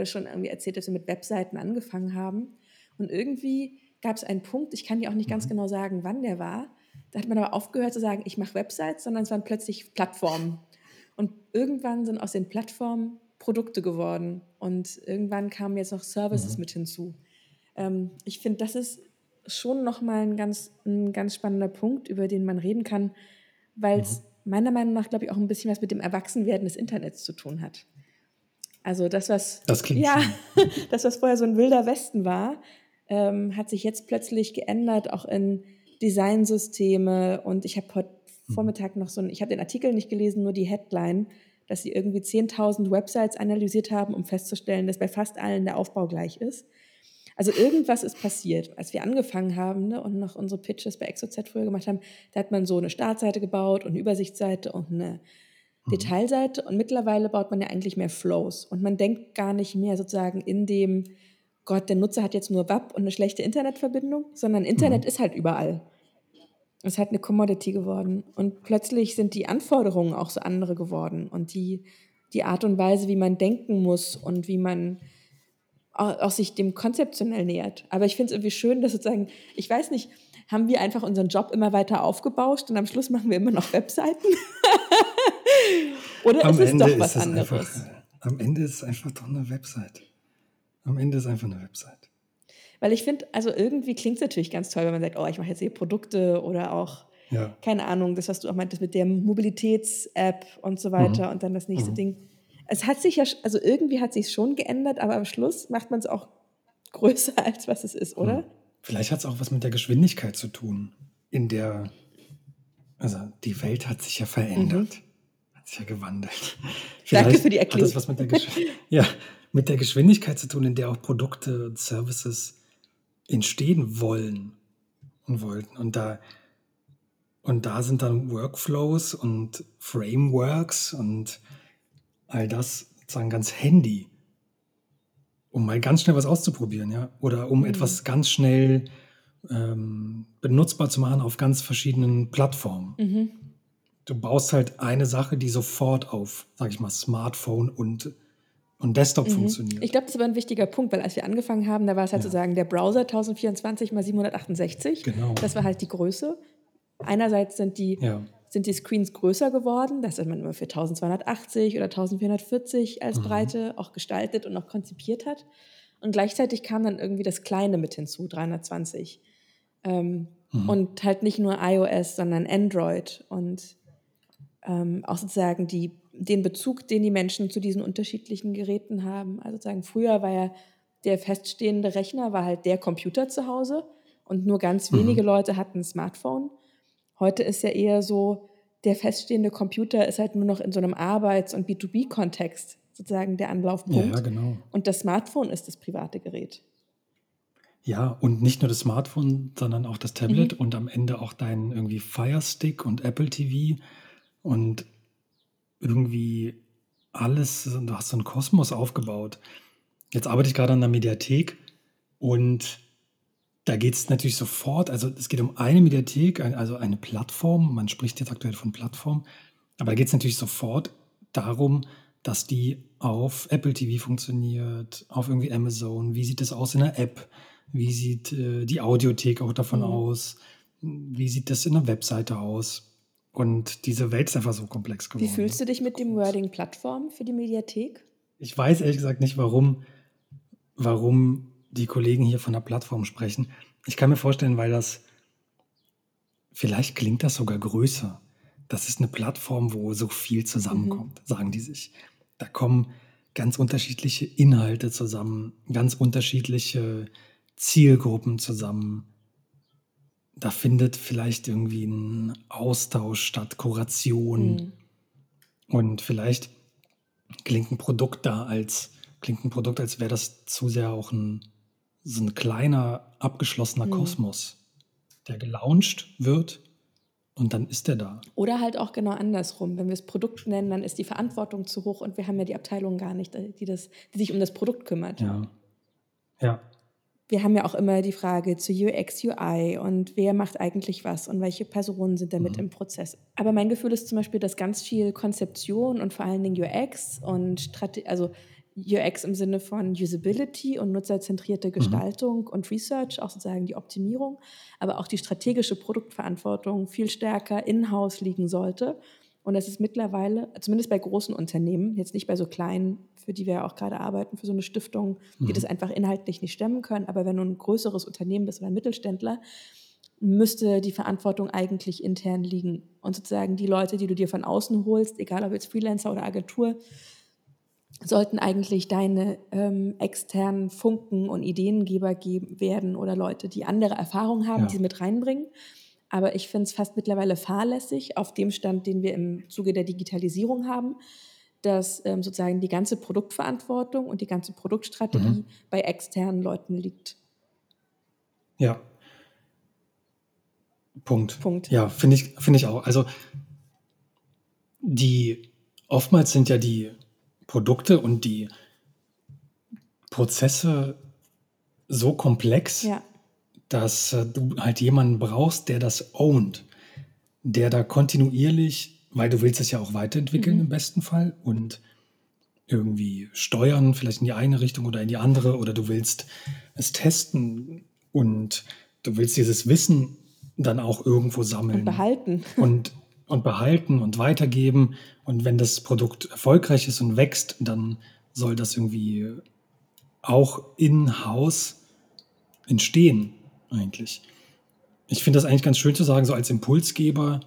gerade schon irgendwie erzählt, dass wir mit Webseiten angefangen haben. Und irgendwie gab es einen Punkt, ich kann dir auch nicht ganz mhm. genau sagen, wann der war. Da hat man aber aufgehört zu sagen, ich mache Websites, sondern es waren plötzlich Plattformen. Und irgendwann sind aus den Plattformen Produkte geworden. Und irgendwann kamen jetzt noch Services mhm. mit hinzu. Ähm, ich finde, das ist schon nochmal ein ganz, ein ganz spannender Punkt, über den man reden kann, weil es mhm. meiner Meinung nach, glaube ich, auch ein bisschen was mit dem Erwachsenwerden des Internets zu tun hat. Also das, was das ja, das, was vorher so ein wilder Westen war, ähm, hat sich jetzt plötzlich geändert, auch in Designsysteme. Und ich habe heute mhm. Vormittag noch so ein, ich habe den Artikel nicht gelesen, nur die Headline, dass sie irgendwie 10.000 Websites analysiert haben, um festzustellen, dass bei fast allen der Aufbau gleich ist. Also irgendwas ist passiert. Als wir angefangen haben ne, und noch unsere Pitches bei ExoZ früher gemacht haben, da hat man so eine Startseite gebaut und eine Übersichtsseite und eine mhm. Detailseite. Und mittlerweile baut man ja eigentlich mehr Flows. Und man denkt gar nicht mehr sozusagen in dem, Gott, der Nutzer hat jetzt nur WAP und eine schlechte Internetverbindung, sondern Internet mhm. ist halt überall. Es ist halt eine Commodity geworden. Und plötzlich sind die Anforderungen auch so andere geworden. Und die, die Art und Weise, wie man denken muss und wie man auch sich dem konzeptionell nähert. Aber ich finde es irgendwie schön, dass sozusagen, ich weiß nicht, haben wir einfach unseren Job immer weiter aufgebauscht und am Schluss machen wir immer noch Webseiten? Oder am ist es Ende doch was anderes? Einfach, am Ende ist es einfach doch eine Website. Am Ende ist es einfach eine Website. Weil ich finde, also irgendwie klingt es natürlich ganz toll, wenn man sagt, oh, ich mache jetzt hier Produkte oder auch, ja. keine Ahnung, das, was du auch meintest mit der Mobilitäts-App und so weiter mhm. und dann das nächste mhm. Ding es hat sich ja, also irgendwie hat sich schon geändert, aber am Schluss macht man es auch größer, als was es ist, oder? Hm. Vielleicht hat es auch was mit der Geschwindigkeit zu tun, in der, also die Welt hat sich ja verändert, mhm. hat sich ja gewandelt. Vielleicht Danke für die Erklärung. Hat das was mit der, Gesch ja, mit der Geschwindigkeit zu tun, in der auch Produkte und Services entstehen wollen und wollten. Und da, und da sind dann Workflows und Frameworks und all das sozusagen ganz handy, um mal ganz schnell was auszuprobieren, ja, oder um mhm. etwas ganz schnell ähm, benutzbar zu machen auf ganz verschiedenen Plattformen. Mhm. Du baust halt eine Sache, die sofort auf, sag ich mal, Smartphone und und Desktop mhm. funktioniert. Ich glaube, das war ein wichtiger Punkt, weil als wir angefangen haben, da war es halt ja. sozusagen der Browser 1024 mal 768. Genau. Das war halt die Größe. Einerseits sind die ja sind die Screens größer geworden. Das hat man immer für 1280 oder 1440 als mhm. Breite auch gestaltet und auch konzipiert hat. Und gleichzeitig kam dann irgendwie das Kleine mit hinzu, 320. Ähm, mhm. Und halt nicht nur iOS, sondern Android und ähm, auch sozusagen die, den Bezug, den die Menschen zu diesen unterschiedlichen Geräten haben. Also sozusagen früher war ja der feststehende Rechner war halt der Computer zu Hause und nur ganz wenige mhm. Leute hatten ein Smartphone. Heute ist ja eher so, der feststehende Computer ist halt nur noch in so einem Arbeits- und B2B-Kontext sozusagen der Anlaufpunkt. Ja, genau. Und das Smartphone ist das private Gerät. Ja, und nicht nur das Smartphone, sondern auch das Tablet mhm. und am Ende auch dein irgendwie Fire Stick und Apple TV und irgendwie alles, du hast so einen Kosmos aufgebaut. Jetzt arbeite ich gerade an der Mediathek und da geht es natürlich sofort, also es geht um eine Mediathek, also eine Plattform, man spricht jetzt aktuell von Plattform, aber da geht es natürlich sofort darum, dass die auf Apple TV funktioniert, auf irgendwie Amazon, wie sieht es aus in der App, wie sieht äh, die Audiothek auch davon mhm. aus, wie sieht das in der Webseite aus. Und diese Welt ist einfach so komplex geworden. Wie fühlst du dich mit dem Wording Plattform für die Mediathek? Ich weiß ehrlich gesagt nicht, warum, warum die Kollegen hier von der Plattform sprechen. Ich kann mir vorstellen, weil das, vielleicht klingt das sogar größer. Das ist eine Plattform, wo so viel zusammenkommt, mhm. sagen die sich. Da kommen ganz unterschiedliche Inhalte zusammen, ganz unterschiedliche Zielgruppen zusammen. Da findet vielleicht irgendwie ein Austausch statt, Kuration. Mhm. Und vielleicht klingt ein Produkt da als, klingt ein Produkt, als wäre das zu sehr auch ein so ein kleiner, abgeschlossener mhm. Kosmos, der gelauncht wird und dann ist der da. Oder halt auch genau andersrum. Wenn wir es Produkt nennen, dann ist die Verantwortung zu hoch und wir haben ja die Abteilung gar nicht, die, das, die sich um das Produkt kümmert. Ja. Ja. Wir haben ja auch immer die Frage zu UX, UI und wer macht eigentlich was und welche Personen sind damit mhm. im Prozess. Aber mein Gefühl ist zum Beispiel, dass ganz viel Konzeption und vor allen Dingen UX und Strate also UX im Sinne von Usability und nutzerzentrierte Mhm. Gestaltung und Research, auch sozusagen die Optimierung, aber auch die strategische Produktverantwortung viel stärker in-house liegen sollte. Und das ist mittlerweile, zumindest bei großen Unternehmen, jetzt nicht bei so kleinen, für die wir ja auch gerade arbeiten, für so eine Stiftung, die Mhm. das einfach inhaltlich nicht stemmen können, aber wenn du ein größeres Unternehmen bist oder ein Mittelständler, müsste die Verantwortung eigentlich intern liegen. Und sozusagen die Leute, die du dir von außen holst, egal ob jetzt Freelancer oder Agentur, sollten eigentlich deine ähm, externen Funken und Ideengeber geben, werden oder Leute, die andere Erfahrungen haben, Ja. die sie mit reinbringen. Aber ich finde es fast mittlerweile fahrlässig, auf dem Stand, den wir im Zuge der Digitalisierung haben, dass ähm, sozusagen die ganze Produktverantwortung und die ganze Produktstrategie Mhm. bei externen Leuten liegt. Ja. Punkt. Punkt. Ja, finde ich, finde ich auch. Also die oftmals sind ja die Produkte und die Prozesse so komplex, Ja, dass äh, du halt jemanden brauchst, der das ownt, der da kontinuierlich, weil du willst es ja auch weiterentwickeln Mhm. im besten Fall und irgendwie steuern, vielleicht in die eine Richtung oder in die andere, oder du willst es testen und du willst dieses Wissen dann auch irgendwo sammeln und behalten. und, und behalten und weitergeben. Und wenn das Produkt erfolgreich ist und wächst, dann soll das irgendwie auch in-house entstehen, eigentlich. Ich finde das eigentlich ganz schön zu sagen, so als Impulsgeber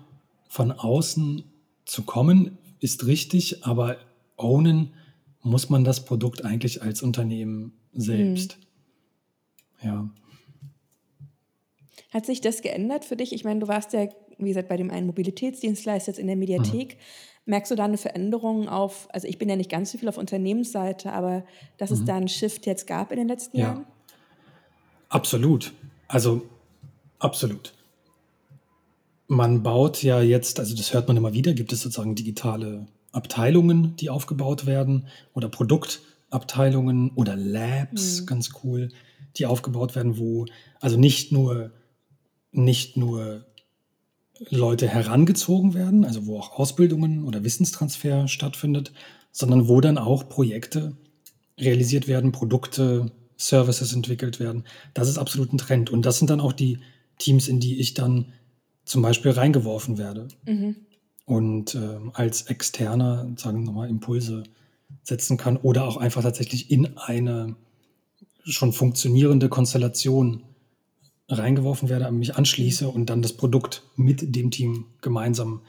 von außen zu kommen, ist richtig, aber ownen muss man das Produkt eigentlich als Unternehmen selbst. Ja. Hat sich das geändert für dich? Ich meine, du warst ja, wie gesagt, bei dem einen Mobilitätsdienstleister jetzt in der Mediathek. Merkst du da eine Veränderung auf, also ich bin ja nicht ganz so viel auf Unternehmensseite, aber dass es da einen Shift jetzt gab in den letzten Ja. Jahren? Absolut. Also absolut. Man baut ja jetzt, also das hört man immer wieder, gibt es sozusagen digitale Abteilungen, die aufgebaut werden oder Produktabteilungen oder Labs, Mhm. ganz cool, die aufgebaut werden, wo also nicht nur nicht nur Leute herangezogen werden, also wo auch Ausbildungen oder Wissenstransfer stattfindet, sondern wo dann auch Projekte realisiert werden, Produkte, Services entwickelt werden. Das ist absolut ein Trend. Und das sind dann auch die Teams, in die ich dann zum Beispiel reingeworfen werde Mhm. und ähm, als Externer, sagen wir nochmal, Impulse setzen kann oder auch einfach tatsächlich in eine schon funktionierende Konstellation reingeworfen werde, mich anschließe und dann das Produkt mit dem Team gemeinsam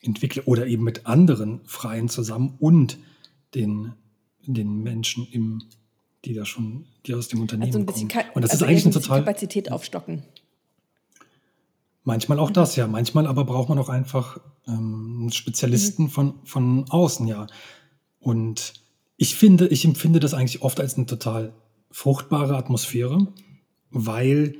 entwickle oder eben mit anderen Freien zusammen und den, den Menschen, im, die da schon, die aus dem Unternehmen Also ein bisschen kommen. Und das also ist eigentlich ein total Kapazität aufstocken. Manchmal auch das, ja. Manchmal aber braucht man auch einfach ähm, Spezialisten von, von außen, ja. Und ich finde, ich empfinde das eigentlich oft als eine total fruchtbare Atmosphäre, weil,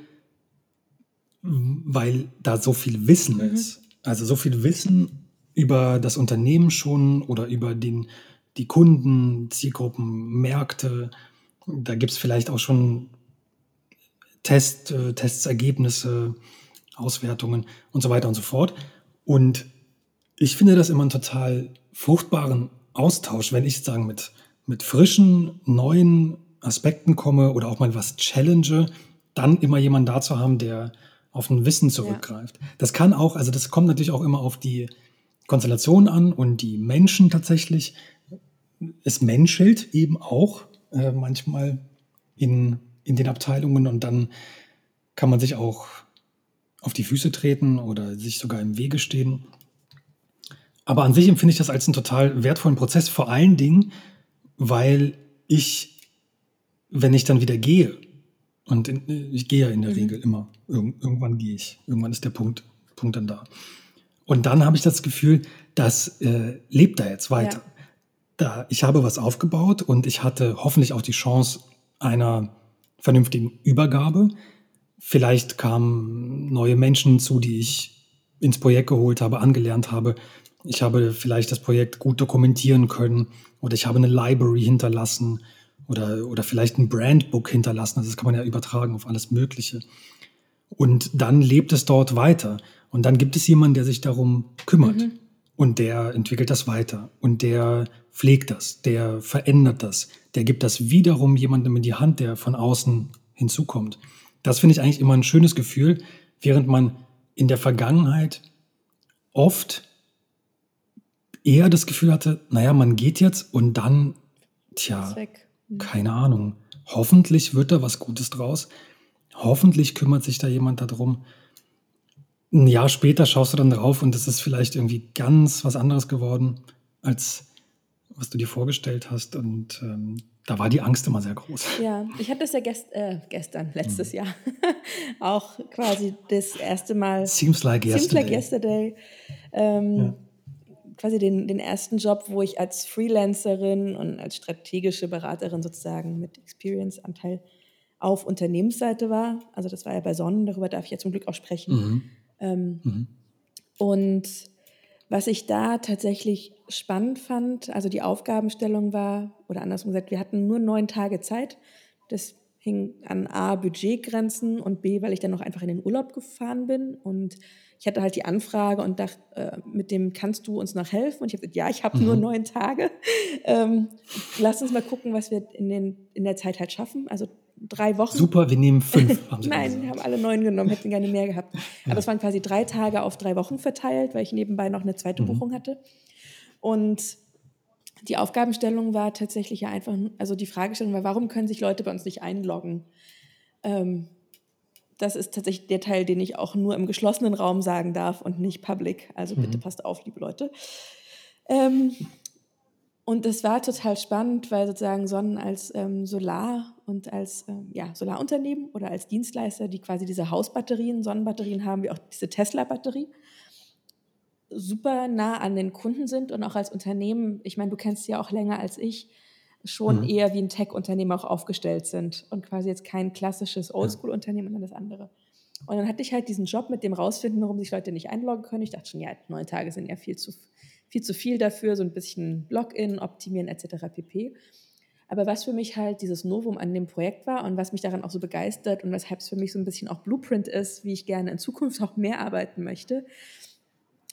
weil da so viel Wissen Mhm. ist. Also so viel Wissen über das Unternehmen schon oder über den, die Kunden, Zielgruppen, Märkte. Da gibt es vielleicht auch schon Test, äh, Testsergebnisse, Auswertungen und so weiter und so fort. Und ich finde das immer einen total fruchtbaren Austausch, wenn ich sozusagen mit, mit frischen, neuen Aspekten komme oder auch mal was challenge, dann immer jemanden da zu haben, der auf ein Wissen zurückgreift. Das kann auch, also das kommt natürlich auch immer auf die Konstellation an und die Menschen tatsächlich. Es menschelt eben auch äh, manchmal in, in den Abteilungen und dann kann man sich auch auf die Füße treten oder sich sogar im Wege stehen. Aber an sich empfinde ich das als einen total wertvollen Prozess, vor allen Dingen, weil ich, wenn ich dann wieder gehe, und in, ich gehe ja in der Mhm. Regel immer, Irgend, irgendwann gehe ich, irgendwann ist der Punkt, Punkt dann da. Und dann habe ich das Gefühl, das äh, lebt da jetzt weiter. Ja. Da, ich habe was aufgebaut und ich hatte hoffentlich auch die Chance einer vernünftigen Übergabe. Vielleicht kamen neue Menschen hinzu, die ich ins Projekt geholt habe, angelernt habe. Ich habe vielleicht das Projekt gut dokumentieren können oder ich habe eine Library hinterlassen oder, oder vielleicht ein Brandbook hinterlassen. Also das kann man ja übertragen auf alles Mögliche. Und dann lebt es dort weiter. Und dann gibt es jemanden, der sich darum kümmert. Mhm. Und der entwickelt das weiter und der pflegt das, der verändert das, der gibt das wiederum jemandem in die Hand, der von außen hinzukommt. Das finde ich eigentlich immer ein schönes Gefühl, während man in der Vergangenheit oft eher das Gefühl hatte, naja, man geht jetzt und dann, tja, mhm. Keine Ahnung, hoffentlich wird da was Gutes draus, hoffentlich kümmert sich da jemand darum ein Jahr später schaust du dann drauf und es ist vielleicht irgendwie ganz was anderes geworden, als was du dir vorgestellt hast. Und ähm, da war die Angst immer sehr groß. Ja, ich hatte das ja gest äh, gestern, letztes mhm. Jahr, auch quasi das erste Mal. Seems like yesterday. Seems like yesterday. Ähm, ja. Quasi den, den ersten Job, wo ich als Freelancerin und als strategische Beraterin sozusagen mit Experience-Anteil auf Unternehmensseite war. Also das war ja bei Sonnen, darüber darf ich ja zum Glück auch sprechen. Mhm. Ähm, mhm. Und was ich da tatsächlich spannend fand, also die Aufgabenstellung war, oder andersrum gesagt, wir hatten nur neun Tage Zeit. Das hing an A, Budgetgrenzen und B, weil ich dann noch einfach in den Urlaub gefahren bin. Und ich hatte halt die Anfrage und dachte, äh, mit dem kannst du uns noch helfen? Und ich habe gesagt, ja, ich habe mhm. nur neun Tage. Ähm, lass uns mal gucken, was wir in, den, in der Zeit halt schaffen. Also drei Wochen. Super, wir nehmen fünf. Nein, wir haben alle neun genommen, hätten gerne mehr gehabt. Aber ja. es waren quasi drei Tage auf drei Wochen verteilt, weil ich nebenbei noch eine zweite mhm. Buchung hatte. Und die Aufgabenstellung war tatsächlich ja einfach, also die Fragestellung war, warum können sich Leute bei uns nicht einloggen? Ähm, das ist tatsächlich der Teil, den ich auch nur im geschlossenen Raum sagen darf und nicht public. Also mhm. bitte passt auf, liebe Leute. Ähm, und das war total spannend, weil sozusagen Sonnen als ähm, Solar- und als ähm, ja, Solarunternehmen oder als Dienstleister, die quasi diese Hausbatterien, Sonnenbatterien haben, wie auch diese Tesla-Batterie, super nah an den Kunden sind und auch als Unternehmen, ich meine, du kennst sie ja auch länger als ich, schon mhm. eher wie ein Tech-Unternehmen auch aufgestellt sind und quasi jetzt kein klassisches Oldschool-Unternehmen, sondern das andere. Und dann hatte ich halt diesen Job mit dem rausfinden, warum sich Leute nicht einloggen können. Ich dachte schon, ja, neun Tage sind ja viel zu, viel zu viel dafür, so ein bisschen Login optimieren etc. pp. Aber was für mich halt dieses Novum an dem Projekt war und was mich daran auch so begeistert und weshalb es für mich so ein bisschen auch Blueprint ist, wie ich gerne in Zukunft auch mehr arbeiten möchte,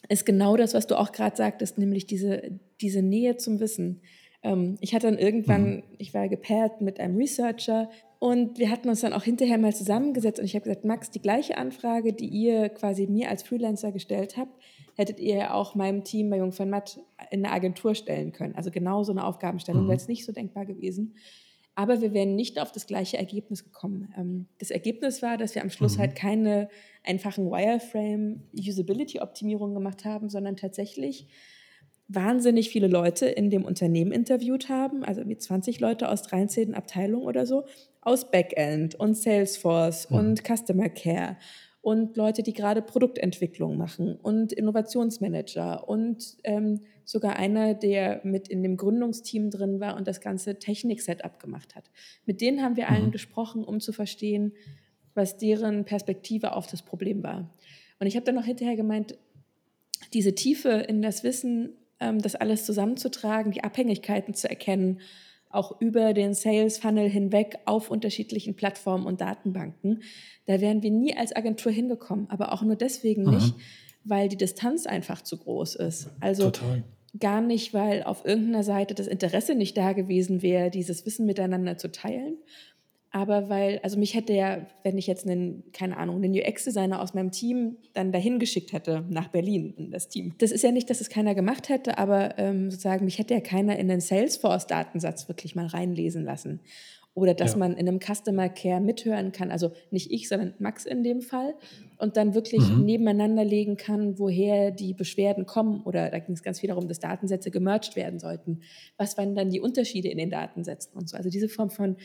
ist genau das, was du auch gerade sagtest, nämlich diese, diese Nähe zum Wissen. Ähm, ich hatte dann irgendwann, mhm. ich war gepaart mit einem Researcher und wir hatten uns dann auch hinterher mal zusammengesetzt und ich habe gesagt, Max, die gleiche Anfrage, die ihr quasi mir als Freelancer gestellt habt, hättet ihr ja auch meinem Team bei Jung von Matt in eine Agentur stellen können. Also genau so eine Aufgabenstellung mhm. wäre jetzt nicht so denkbar gewesen. Aber wir wären nicht auf das gleiche Ergebnis gekommen. Ähm, das Ergebnis war, dass wir am Schluss mhm. halt keine einfachen Wireframe-Usability-Optimierungen gemacht haben, sondern tatsächlich wahnsinnig viele Leute in dem Unternehmen interviewt haben, also wie 20 Leute aus 13 Abteilungen oder so, aus Backend und Salesforce mhm. und Customer Care und Leute, die gerade Produktentwicklung machen und Innovationsmanager und ähm, sogar einer, der mit in dem Gründungsteam drin war und das ganze Technik-Setup gemacht hat. Mit denen haben wir allen mhm. gesprochen, um zu verstehen, was deren Perspektive auf das Problem war. Und ich habe dann noch hinterher gemeint, diese Tiefe in das Wissen, ähm, das alles zusammenzutragen, die Abhängigkeiten zu erkennen auch über den Sales Funnel hinweg auf unterschiedlichen Plattformen und Datenbanken. Da wären wir nie als Agentur hingekommen, aber auch nur deswegen mhm. nicht, weil die Distanz einfach zu groß ist. Also Total. gar nicht, weil auf irgendeiner Seite das Interesse nicht da gewesen wäre, dieses Wissen miteinander zu teilen, aber weil, also mich hätte ja, wenn ich jetzt einen, keine Ahnung, einen UX-Designer aus meinem Team dann dahin geschickt hätte, nach Berlin in das Team. Das ist ja nicht, dass es keiner gemacht hätte, aber ähm, sozusagen, mich hätte ja keiner in den Salesforce-Datensatz wirklich mal reinlesen lassen. Oder dass ja. man in einem Customer Care mithören kann, also nicht ich, sondern Max in dem Fall, und dann wirklich mhm. nebeneinander legen kann, woher die Beschwerden kommen. Oder da ging es ganz viel darum, dass Datensätze gemerged werden sollten. Was waren dann die Unterschiede in den Datensätzen und so. Also diese Form von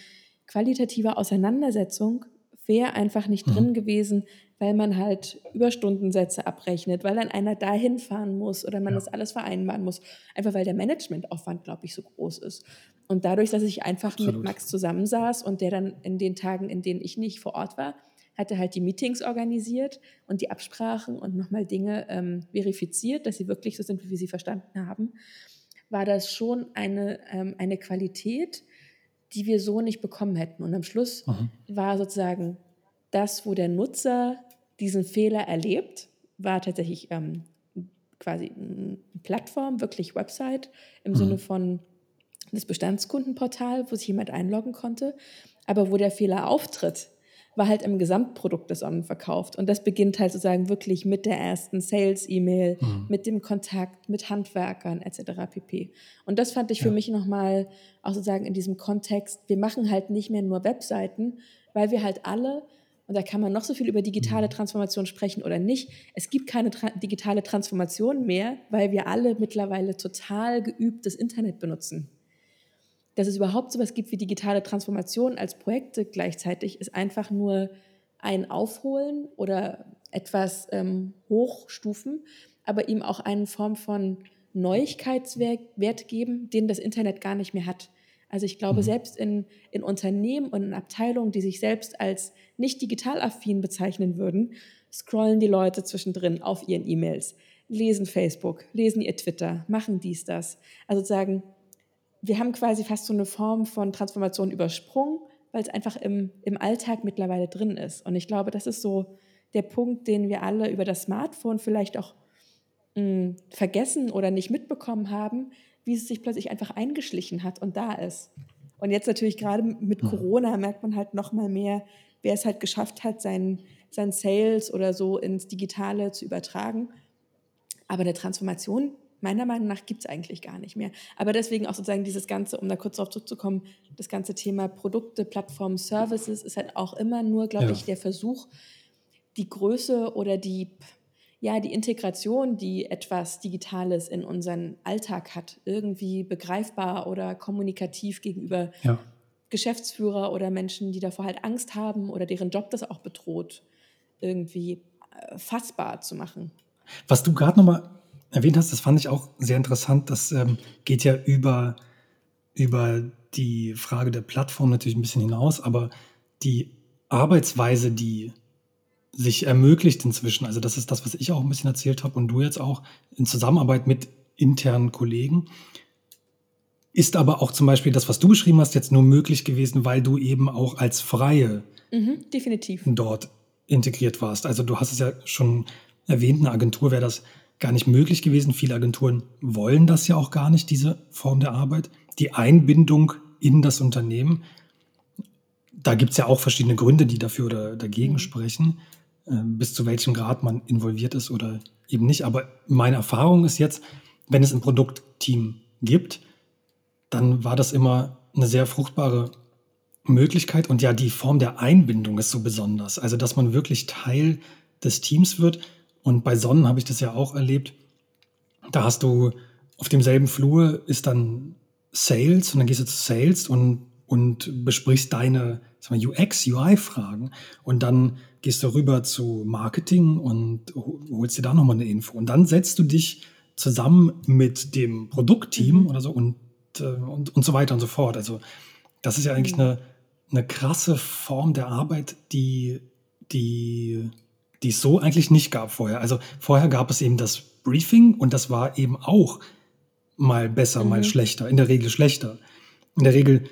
qualitative Auseinandersetzung wäre einfach nicht mhm. drin gewesen, weil man halt Überstundensätze abrechnet, weil dann einer dahin fahren muss oder man ja. das alles vereinbaren muss. Einfach weil der Managementaufwand, glaube ich, so groß ist. Und dadurch, dass ich einfach Absolut. mit Max zusammensaß und der dann in den Tagen, in denen ich nicht vor Ort war, hat er halt die Meetings organisiert und die Absprachen und nochmal Dinge ähm, verifiziert, dass sie wirklich so sind, wie wir sie verstanden haben, war das schon eine, ähm, eine Qualität, die wir so nicht bekommen hätten. Und am Schluss mhm. war sozusagen das, wo der Nutzer diesen Fehler erlebt, war tatsächlich ähm, quasi eine Plattform, wirklich Website im mhm. Sinne von das Bestandskundenportal, wo sich jemand einloggen konnte. Aber wo der Fehler auftritt, war halt im Gesamtprodukt des verkauft. Und das beginnt halt sozusagen wirklich mit der ersten Sales-E-Mail, mhm. mit dem Kontakt mit Handwerkern etc. pp. Und das fand ich ja. für mich nochmal auch sozusagen in diesem Kontext, wir machen halt nicht mehr nur Webseiten, weil wir halt alle und da kann man noch so viel über digitale mhm. Transformation sprechen oder nicht. Es gibt keine tra digitale Transformation mehr, weil wir alle mittlerweile total geübt das Internet benutzen. Dass es überhaupt so etwas gibt wie digitale Transformation als Projekte gleichzeitig, ist einfach nur ein Aufholen oder etwas ähm, hochstufen, aber ihm auch eine Form von Neuigkeitswert geben, den das Internet gar nicht mehr hat. Also ich glaube, mhm. selbst in, in Unternehmen und in Abteilungen, die sich selbst als nicht digital affin bezeichnen würden, scrollen die Leute zwischendrin auf ihren E-Mails, lesen Facebook, lesen ihr Twitter, machen dies, das. Also sagen, wir haben quasi fast so eine Form von Transformation übersprungen, weil es einfach im, im Alltag mittlerweile drin ist. Und ich glaube, das ist so der Punkt, den wir alle über das Smartphone vielleicht auch mh, hm, vergessen oder nicht mitbekommen haben, wie es sich plötzlich einfach eingeschlichen hat und da ist. Und jetzt natürlich gerade mit. Corona merkt man halt noch mal mehr, wer es halt geschafft hat, sein, sein Sales oder so ins Digitale zu übertragen. Aber eine Transformation, meiner Meinung nach, gibt es eigentlich gar nicht mehr. Aber deswegen auch sozusagen dieses Ganze, um da kurz darauf zurückzukommen, das ganze Thema Produkte, Plattformen, Services ist halt auch immer nur, glaube ja. ich, der Versuch, die Größe oder die ja, die Integration, die etwas Digitales in unseren Alltag hat, irgendwie begreifbar oder kommunikativ gegenüber ja. Geschäftsführer oder Menschen, die davor halt Angst haben oder deren Job das auch bedroht, irgendwie äh, fassbar zu machen. Was du gerade nochmal erwähnt hast, das fand ich auch sehr interessant. Das ähm, geht ja über, über die Frage der Plattform natürlich ein bisschen hinaus, aber die Arbeitsweise, die sich ermöglicht inzwischen. Also das ist das, was ich auch ein bisschen erzählt habe und du jetzt auch in Zusammenarbeit mit internen Kollegen. Ist aber auch zum Beispiel das, was du beschrieben hast, jetzt nur möglich gewesen, weil du eben auch als Freie mhm, definitiv. dort integriert warst. Also du hast es ja schon erwähnt, eine Agentur wäre das gar nicht möglich gewesen. Viele Agenturen wollen das ja auch gar nicht, diese Form der Arbeit. Die Einbindung in das Unternehmen, da gibt es ja auch verschiedene Gründe, die dafür oder dagegen mhm. sprechen. Ähm, bis zu welchem Grad man involviert ist oder eben nicht. Aber meine Erfahrung ist jetzt, wenn es ein Produktteam gibt, dann war das immer eine sehr fruchtbare Möglichkeit. Und ja, die Form der Einbindung ist so besonders. Also, dass man wirklich Teil des Teams wird. Und bei Sonnen habe ich das ja auch erlebt. Da hast du auf demselben Flur ist dann Sales und dann gehst du zu Sales und, und besprichst deine UX, UI-Fragen. Und dann gehst du rüber zu Marketing und holst dir da nochmal eine Info. Und dann setzt du dich zusammen mit dem Produktteam mhm. oder so und, äh, und, und so weiter und so fort. Also das ist ja eigentlich mhm. eine, eine krasse Form der Arbeit, die, die, die es so eigentlich nicht gab vorher. Also vorher gab es eben das Briefing und das war eben auch mal besser, mhm. mal schlechter, in der Regel schlechter. In der Regel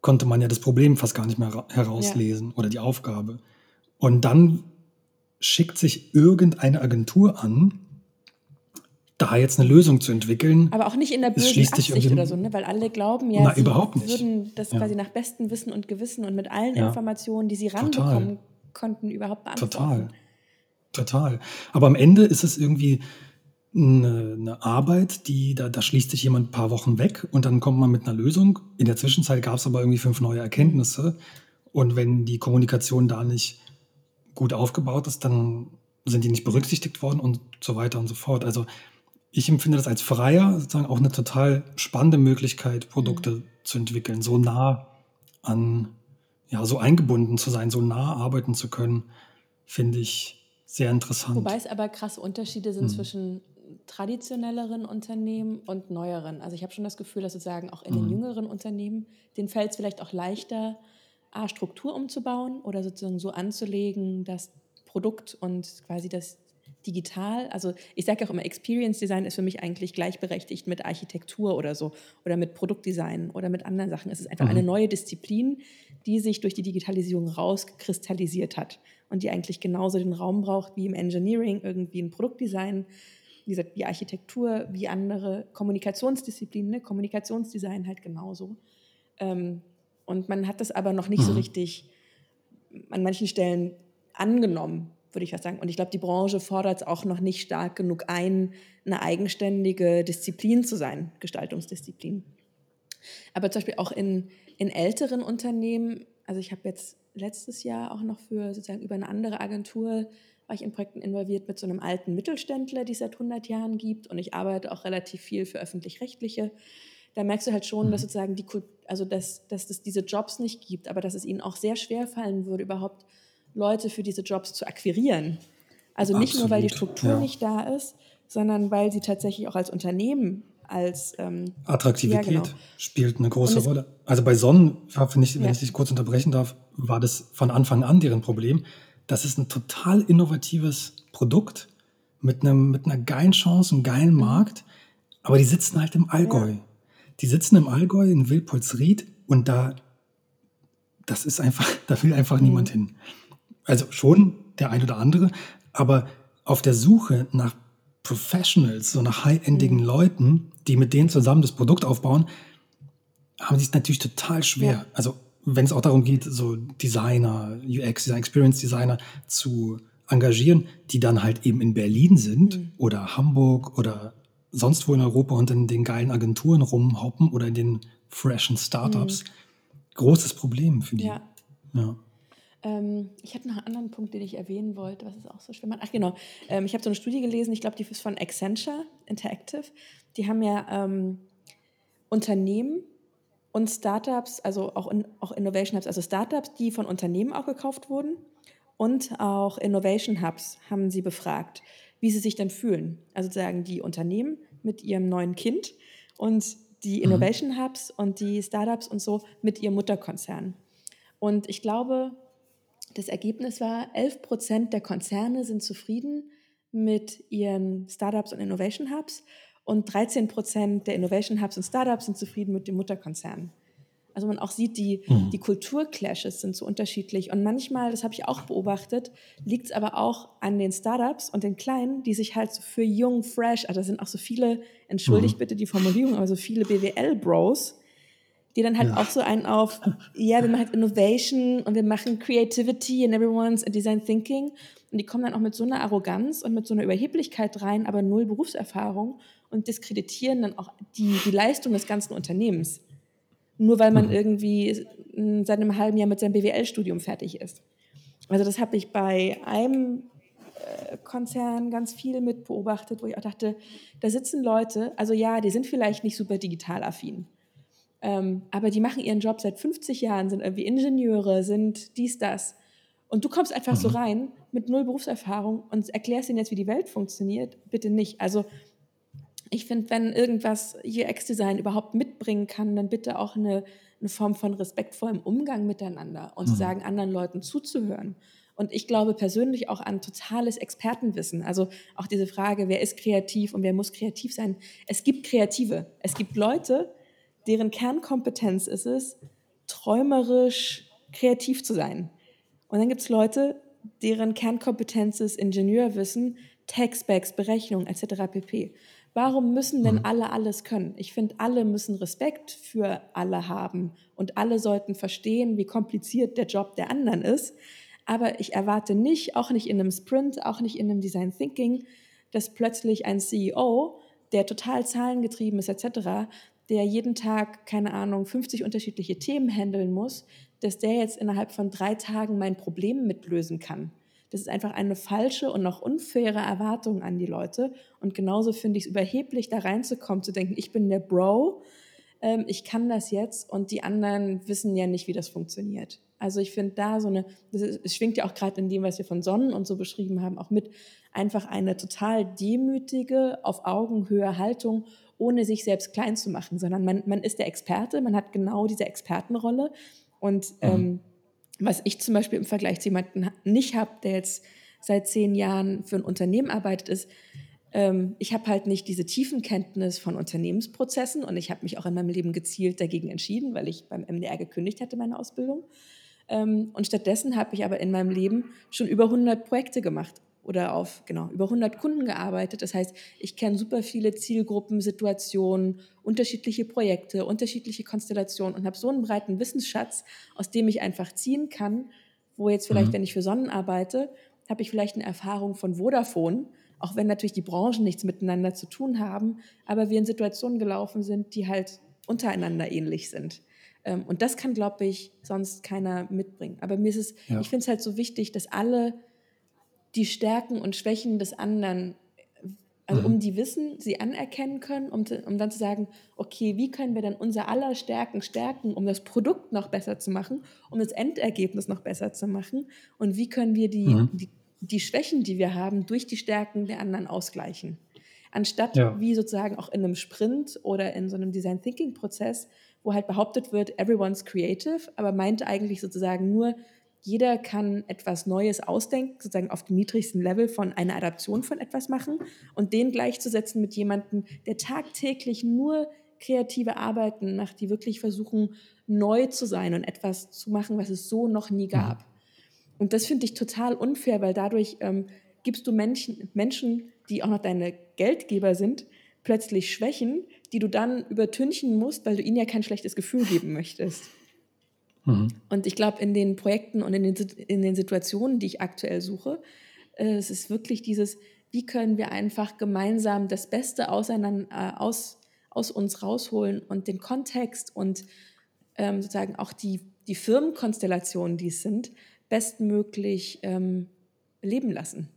konnte man ja das Problem fast gar nicht mehr herauslesen ja. oder die Aufgabe. Und dann schickt sich irgendeine Agentur an, da jetzt eine Lösung zu entwickeln. Aber auch nicht in der bösen Absicht oder so, ne? weil alle glauben ja, na, sie würden das ja. quasi nach bestem Wissen und Gewissen und mit allen ja. Informationen, die sie ranbekommen Total. konnten, überhaupt beantworten. Total. Total. Aber am Ende ist es irgendwie eine, eine Arbeit, die da, da schließt sich jemand ein paar Wochen weg und dann kommt man mit einer Lösung. In der Zwischenzeit gab es aber irgendwie fünf neue Erkenntnisse. Und wenn die Kommunikation da nicht gut aufgebaut ist, dann sind die nicht berücksichtigt worden und so weiter und so fort. Also ich empfinde das als Freier sozusagen auch eine total spannende Möglichkeit, Produkte mhm. zu entwickeln, so nah an, ja, so eingebunden zu sein, so nah arbeiten zu können, finde ich sehr interessant. Wobei es aber krasse Unterschiede sind mhm. zwischen traditionelleren Unternehmen und neueren. Also ich habe schon das Gefühl, dass sozusagen auch in mhm. den jüngeren Unternehmen, denen fällt es vielleicht auch leichter, A, Struktur umzubauen oder sozusagen so anzulegen, dass Produkt und quasi das digital, also ich sage auch immer, Experience Design ist für mich eigentlich gleichberechtigt mit Architektur oder so oder mit Produktdesign oder mit anderen Sachen. Es ist einfach mhm. eine neue Disziplin, die sich durch die Digitalisierung rauskristallisiert hat und die eigentlich genauso den Raum braucht wie im Engineering irgendwie ein Produktdesign wie gesagt, wie Architektur, wie andere Kommunikationsdisziplinen, ne? Kommunikationsdesign halt genauso. Ähm, und man hat das aber noch nicht mhm. so richtig an manchen Stellen angenommen, würde ich fast sagen. Und ich glaube, die Branche fordert es auch noch nicht stark genug ein, eine eigenständige Disziplin zu sein, Gestaltungsdisziplin. Aber zum Beispiel auch in, in älteren Unternehmen, also ich habe jetzt letztes Jahr auch noch für sozusagen über eine andere Agentur war ich in Projekten involviert mit so einem alten Mittelständler, die es seit 100 Jahren gibt. Und ich arbeite auch relativ viel für öffentlich-rechtliche. Da merkst du halt schon, dass mhm. sozusagen die, also dass, dass es diese Jobs nicht gibt, aber dass es ihnen auch sehr schwer fallen würde, überhaupt Leute für diese Jobs zu akquirieren. Also nicht Absolut, nur, weil die Struktur ja. nicht da ist, sondern weil sie tatsächlich auch als Unternehmen als ähm, Attraktivität ja, genau. spielt eine große Rolle. Also bei Sonnen, wenn ich, wenn ich dich kurz unterbrechen darf, war das von Anfang an deren Problem. Das ist ein total innovatives Produkt mit, einem, mit einer geilen Chance, einem geilen mhm. Markt, aber die sitzen halt im Allgäu. Ja. Die sitzen im Allgäu in Wilpolsried und da, das ist einfach, da will einfach mhm. niemand hin. Also schon der ein oder andere, aber auf der Suche nach Professionals, so nach high-endigen mhm. Leuten, die mit denen zusammen das Produkt aufbauen, haben sie es natürlich total schwer. Ja. Also wenn es auch darum geht, so Designer, UX, Design Experience Designer zu engagieren, die dann halt eben in Berlin sind mhm. oder Hamburg oder sonst wo in Europa und in den geilen Agenturen rumhoppen oder in den freshen Startups. Mhm. Großes Problem für die. Ja. ja. Ähm, ich hatte noch einen anderen Punkt, den ich erwähnen wollte, was ist auch so schwer macht. Ach genau, ähm, ich habe so eine Studie gelesen, ich glaube, die ist von Accenture Interactive. Die haben ja ähm, Unternehmen und Startups, also auch, in, auch Innovation Hubs, also Startups, die von Unternehmen auch gekauft wurden und auch Innovation Hubs haben sie befragt, wie sie sich dann fühlen. Also sagen die Unternehmen mit ihrem neuen Kind und die mhm. Innovation Hubs und die Startups und so mit ihrem Mutterkonzern. Und ich glaube, das Ergebnis war, 11 Prozent der Konzerne sind zufrieden mit ihren Startups und Innovation Hubs und 13 Prozent der Innovation Hubs und Startups sind zufrieden mit dem Mutterkonzern. Also man auch sieht, die, mhm. die Kulturclashes sind so unterschiedlich. Und manchmal, das habe ich auch beobachtet, liegt es aber auch an den Startups und den Kleinen, die sich halt so für jung, fresh, also da sind auch so viele, entschuldigt mhm. bitte die Formulierung, aber so viele BWL-Bros, die dann halt ja. auch so einen auf, ja, wir machen halt Innovation und wir machen Creativity and everyone's Design Thinking. Und die kommen dann auch mit so einer Arroganz und mit so einer Überheblichkeit rein, aber null Berufserfahrung und diskreditieren dann auch die, die Leistung des ganzen Unternehmens. Nur weil man mhm. irgendwie seit einem halben Jahr mit seinem BWL-Studium fertig ist. Also das habe ich bei einem äh, Konzern ganz viel mit beobachtet, wo ich auch dachte, da sitzen Leute, also ja, die sind vielleicht nicht super digital affin, ähm, aber die machen ihren Job seit 50 Jahren, sind irgendwie Ingenieure, sind dies, das. Und du kommst einfach mhm. so rein mit null Berufserfahrung und erklärst ihnen jetzt, wie die Welt funktioniert. Bitte nicht. Also ich finde, wenn irgendwas UX-Design überhaupt mitbringen kann, dann bitte auch eine, eine Form von respektvollem Umgang miteinander und mhm. zu sagen, anderen Leuten zuzuhören. Und ich glaube persönlich auch an totales Expertenwissen. Also auch diese Frage, wer ist kreativ und wer muss kreativ sein. Es gibt Kreative. Es gibt Leute, deren Kernkompetenz ist es, träumerisch kreativ zu sein. Und dann gibt es Leute, deren Kernkompetenz ist Ingenieurwissen, Textbacks, Berechnung etc. pp. Warum müssen denn mhm. alle alles können? Ich finde, alle müssen Respekt für alle haben und alle sollten verstehen, wie kompliziert der Job der anderen ist. Aber ich erwarte nicht, auch nicht in einem Sprint, auch nicht in einem Design Thinking, dass plötzlich ein CEO, der total zahlengetrieben ist etc., der jeden Tag, keine Ahnung, 50 unterschiedliche Themen handeln muss, dass der jetzt innerhalb von drei Tagen mein Problem mitlösen kann. Das ist einfach eine falsche und noch unfaire Erwartung an die Leute. Und genauso finde ich es überheblich, da reinzukommen, zu denken, ich bin der Bro, ähm, ich kann das jetzt und die anderen wissen ja nicht, wie das funktioniert. Also ich finde da so eine, es schwingt ja auch gerade in dem, was wir von Sonnen und so beschrieben haben, auch mit einfach eine total demütige, auf Augenhöhe Haltung, ohne sich selbst klein zu machen, sondern man, man ist der Experte, man hat genau diese Expertenrolle und mhm. ähm, was ich zum Beispiel im Vergleich zu jemandem nicht habe, der jetzt seit zehn Jahren für ein Unternehmen arbeitet, ist, ähm, ich habe halt nicht diese tiefen Kenntnis von Unternehmensprozessen und ich habe mich auch in meinem Leben gezielt dagegen entschieden, weil ich beim MDR gekündigt hatte, meine Ausbildung. Ähm, und stattdessen habe ich aber in meinem Leben schon über 100 Projekte gemacht. Oder auf genau über 100 Kunden gearbeitet. Das heißt, ich kenne super viele Zielgruppen, Situationen, unterschiedliche Projekte, unterschiedliche Konstellationen und habe so einen breiten Wissensschatz, aus dem ich einfach ziehen kann, wo jetzt vielleicht, mhm. wenn ich für Sonnen arbeite, habe ich vielleicht eine Erfahrung von Vodafone, auch wenn natürlich die Branchen nichts miteinander zu tun haben, aber wir in Situationen gelaufen sind, die halt untereinander ähnlich sind. Ähm, und das kann, glaube ich, sonst keiner mitbringen. Aber mir ist es, ja. ich finde es halt so wichtig, dass alle die Stärken und Schwächen des anderen, also mhm. um die wissen, sie anerkennen können, um, um dann zu sagen, okay, wie können wir dann unser aller Stärken stärken, um das Produkt noch besser zu machen, um das Endergebnis noch besser zu machen und wie können wir die, mhm. die, die Schwächen, die wir haben, durch die Stärken der anderen ausgleichen. Anstatt ja. wie sozusagen auch in einem Sprint oder in so einem Design Thinking Prozess, wo halt behauptet wird, everyone's creative, aber meint eigentlich sozusagen nur, jeder kann etwas Neues ausdenken, sozusagen auf dem niedrigsten Level von einer Adaption von etwas machen und den gleichzusetzen mit jemandem, der tagtäglich nur kreative Arbeiten macht, die wirklich versuchen, neu zu sein und etwas zu machen, was es so noch nie gab. Mhm. Und das finde ich total unfair, weil dadurch ähm, gibst du Menschen, Menschen, die auch noch deine Geldgeber sind, plötzlich Schwächen, die du dann übertünchen musst, weil du ihnen ja kein schlechtes Gefühl geben möchtest. Mhm. Und ich glaube, in den Projekten und in den, in den Situationen, die ich aktuell suche, äh, es ist wirklich dieses, wie können wir einfach gemeinsam das Beste auseinander, äh, aus, aus uns rausholen und den Kontext und ähm, sozusagen auch die, die Firmenkonstellationen, die es sind, bestmöglich ähm, leben lassen.